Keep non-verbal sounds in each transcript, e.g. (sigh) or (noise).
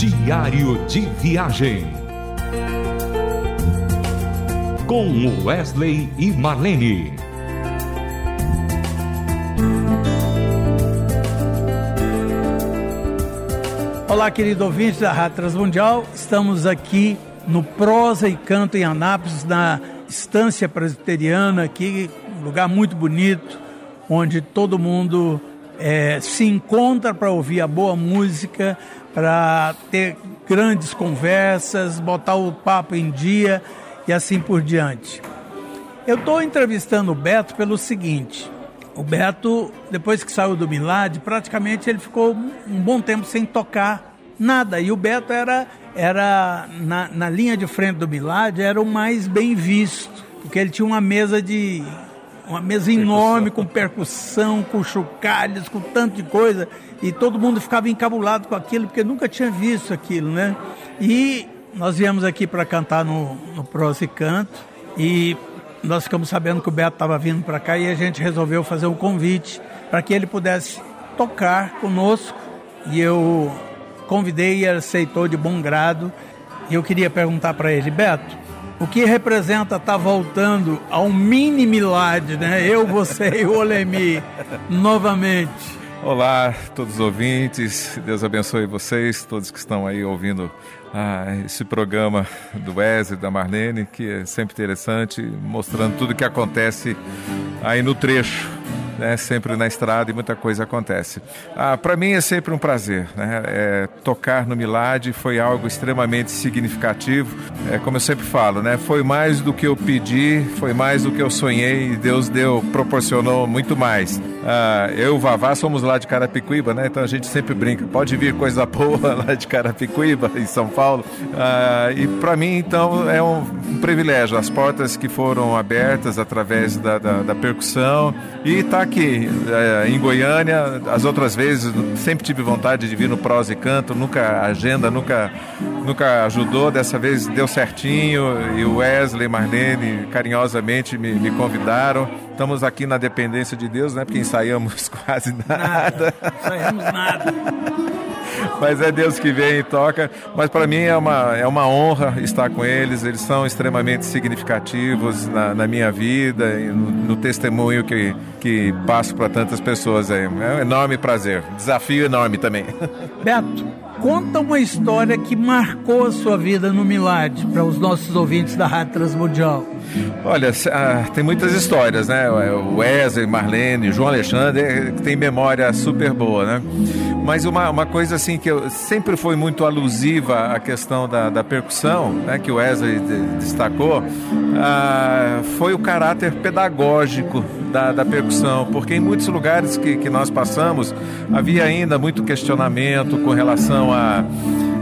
Diário de Viagem. Com Wesley e Marlene. Olá, querido ouvinte da Rádio Transmundial. Estamos aqui no Prosa e Canto em Anápolis, na Estância Presbiteriana, aqui, um lugar muito bonito, onde todo mundo é, se encontra para ouvir a boa música, para ter grandes conversas, botar o papo em dia e assim por diante. Eu estou entrevistando o Beto pelo seguinte: o Beto, depois que saiu do Milad, praticamente ele ficou um bom tempo sem tocar nada. E o Beto era, era na, na linha de frente do Milad, era o mais bem visto, porque ele tinha uma mesa de uma mesa enorme com percussão, com chocalhos, com tanto de coisa, e todo mundo ficava encabulado com aquilo, porque nunca tinha visto aquilo, né? E nós viemos aqui para cantar no, no Prosa e Canto, e nós ficamos sabendo que o Beto estava vindo para cá e a gente resolveu fazer um convite para que ele pudesse tocar conosco, e eu convidei e aceitou de bom grado, e eu queria perguntar para ele, Beto, o que representa estar tá voltando ao mini Milad, né? Eu, você e o Olemi, novamente. Olá, todos os ouvintes, Deus abençoe vocês, todos que estão aí ouvindo ah, esse programa do Wesley, da Marlene, que é sempre interessante, mostrando tudo o que acontece aí no trecho né, sempre na estrada e muita coisa acontece. Ah, Para mim é sempre um prazer. Né? É, tocar no Milad foi algo extremamente significativo. É, como eu sempre falo, né? foi mais do que eu pedi, foi mais do que eu sonhei e Deus deu, proporcionou muito mais. Ah, eu e o Vavá somos lá de Carapicuíba, né? então a gente sempre brinca, pode vir coisa boa (laughs) lá de Carapicuíba, em São Paulo. Ah, e para mim, então, é um, um, privilégio. As portas que foram abertas através da, da, da percussão e está aqui é, em Goiânia, as outras vezes sempre tive vontade de vir no Prosa e Canto, nunca agenda nunca nunca ajudou, dessa vez deu certinho e o Wesley e Marlene carinhosamente me, me convidaram. Estamos aqui na dependência de Deus, né? Porque ensaiamos (laughs) quase nada. Nada, ensaiamos nada. Mas é Deus que vem e toca. Mas para mim é uma, é uma honra estar com eles. Eles são extremamente significativos na, na minha vida e no, no, testemunho que, que passo para tantas pessoas. Aí. É um enorme prazer. Desafio enorme também. Beto, conta uma história que marcou a sua vida no Milad para os nossos ouvintes da Rádio Transmundial. Olha, ah, tem muitas histórias, né? O Wesley, Marlene, João Alexandre é, tem memória super boa, né? Mas uma, uma coisa assim que eu, sempre foi muito alusiva à questão da, da percussão, né? Que o Wesley destacou, ah, foi o caráter pedagógico da, da percussão, porque em muitos lugares que, que nós passamos havia ainda muito questionamento com relação a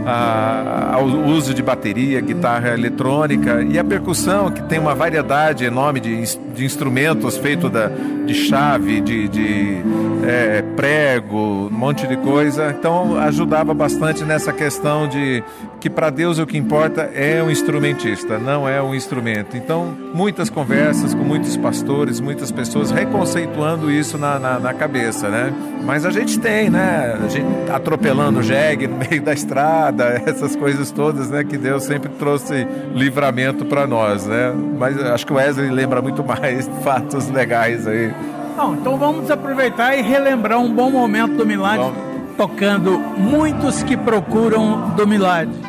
a, ao uso de bateria, guitarra eletrônica e a percussão, que tem uma variedade enorme de, de instrumentos feito da, de chave, de, de é, prego, um monte de coisa. Então ajudava bastante nessa questão de que para Deus o que importa é um instrumentista, não é um instrumento. Então muitas conversas com muitos pastores, muitas pessoas reconceituando isso na, na, na cabeça, né? Mas a gente tem, né? A gente atropelando o jegue no meio da estrada, (laughs) essas coisas todas, né? Que Deus sempre trouxe livramento para nós, né? Mas acho que o Wesley lembra muito mais (laughs) fatos legais aí. Bom, então vamos aproveitar e relembrar um bom momento do Milagre, tocando Muitos que Procuram do Milagre.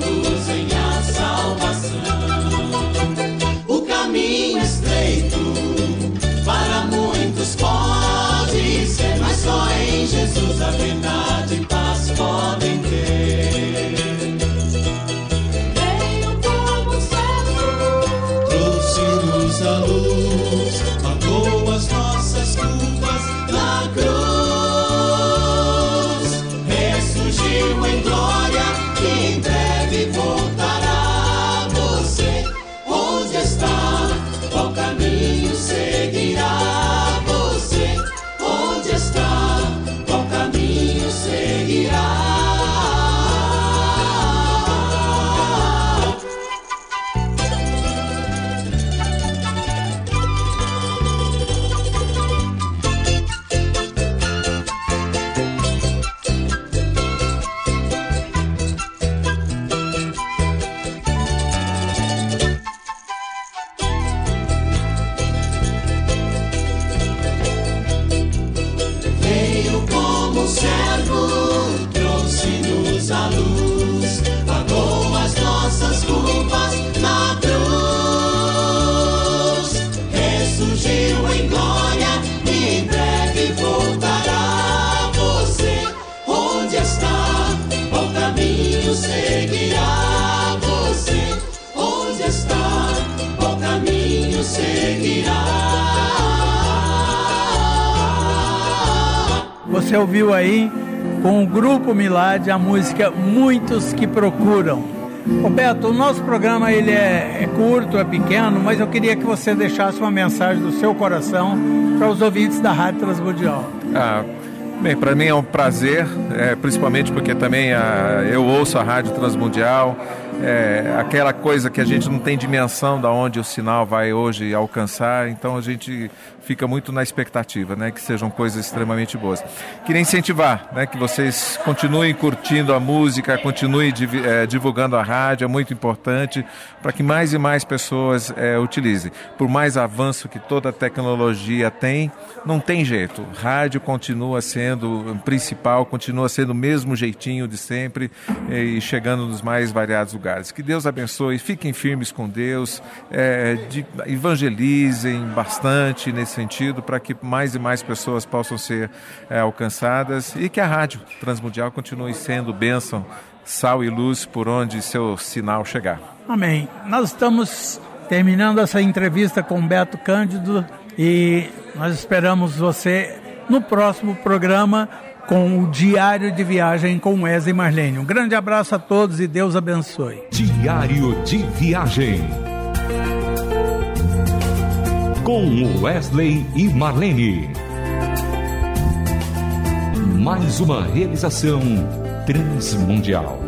servo, trouxe-nos a luz, pagou as nossas culpas na cruz. Ressurgiu em glória e em breve voltará você. Onde está? Qual caminho seguirá você? Onde está? Qual caminho seguirá? Você ouviu aí com o Grupo Milad a música Muitos que Procuram. Roberto, o nosso programa ele é, é curto, é pequeno, mas eu queria que você deixasse uma mensagem do seu coração para os ouvintes da Rádio Transmundial. Ah, bem, para mim é um prazer, é, principalmente porque também ah, eu ouço a Rádio Transmundial, é, aquela coisa que a gente não tem dimensão da onde o sinal vai hoje alcançar, então a gente fica muito na expectativa, né, que sejam coisas extremamente boas. Queria incentivar, né, que vocês continuem curtindo a música, continuem eh, divulgando a rádio, é muito importante para que mais e mais pessoas eh, utilizem. Por mais avanço que toda a tecnologia tem, não tem jeito. Rádio continua sendo principal, continua sendo o mesmo jeitinho de sempre e chegando nos mais variados lugares. Que Deus abençoe, fiquem firmes com Deus, eh, de- evangelizem bastante nesse sentido para que mais e mais pessoas possam ser eh, alcançadas e que a rádio transmundial continue sendo bênção, sal e luz por onde seu sinal chegar. Amém. Nós estamos terminando essa entrevista com Beto Cândido e nós esperamos você no próximo programa com o Diário de Viagem com Wesley Marlene. Um grande abraço a todos e Deus abençoe. Diário de Viagem. Com Wesley e Marlene. Mais uma realização transmundial.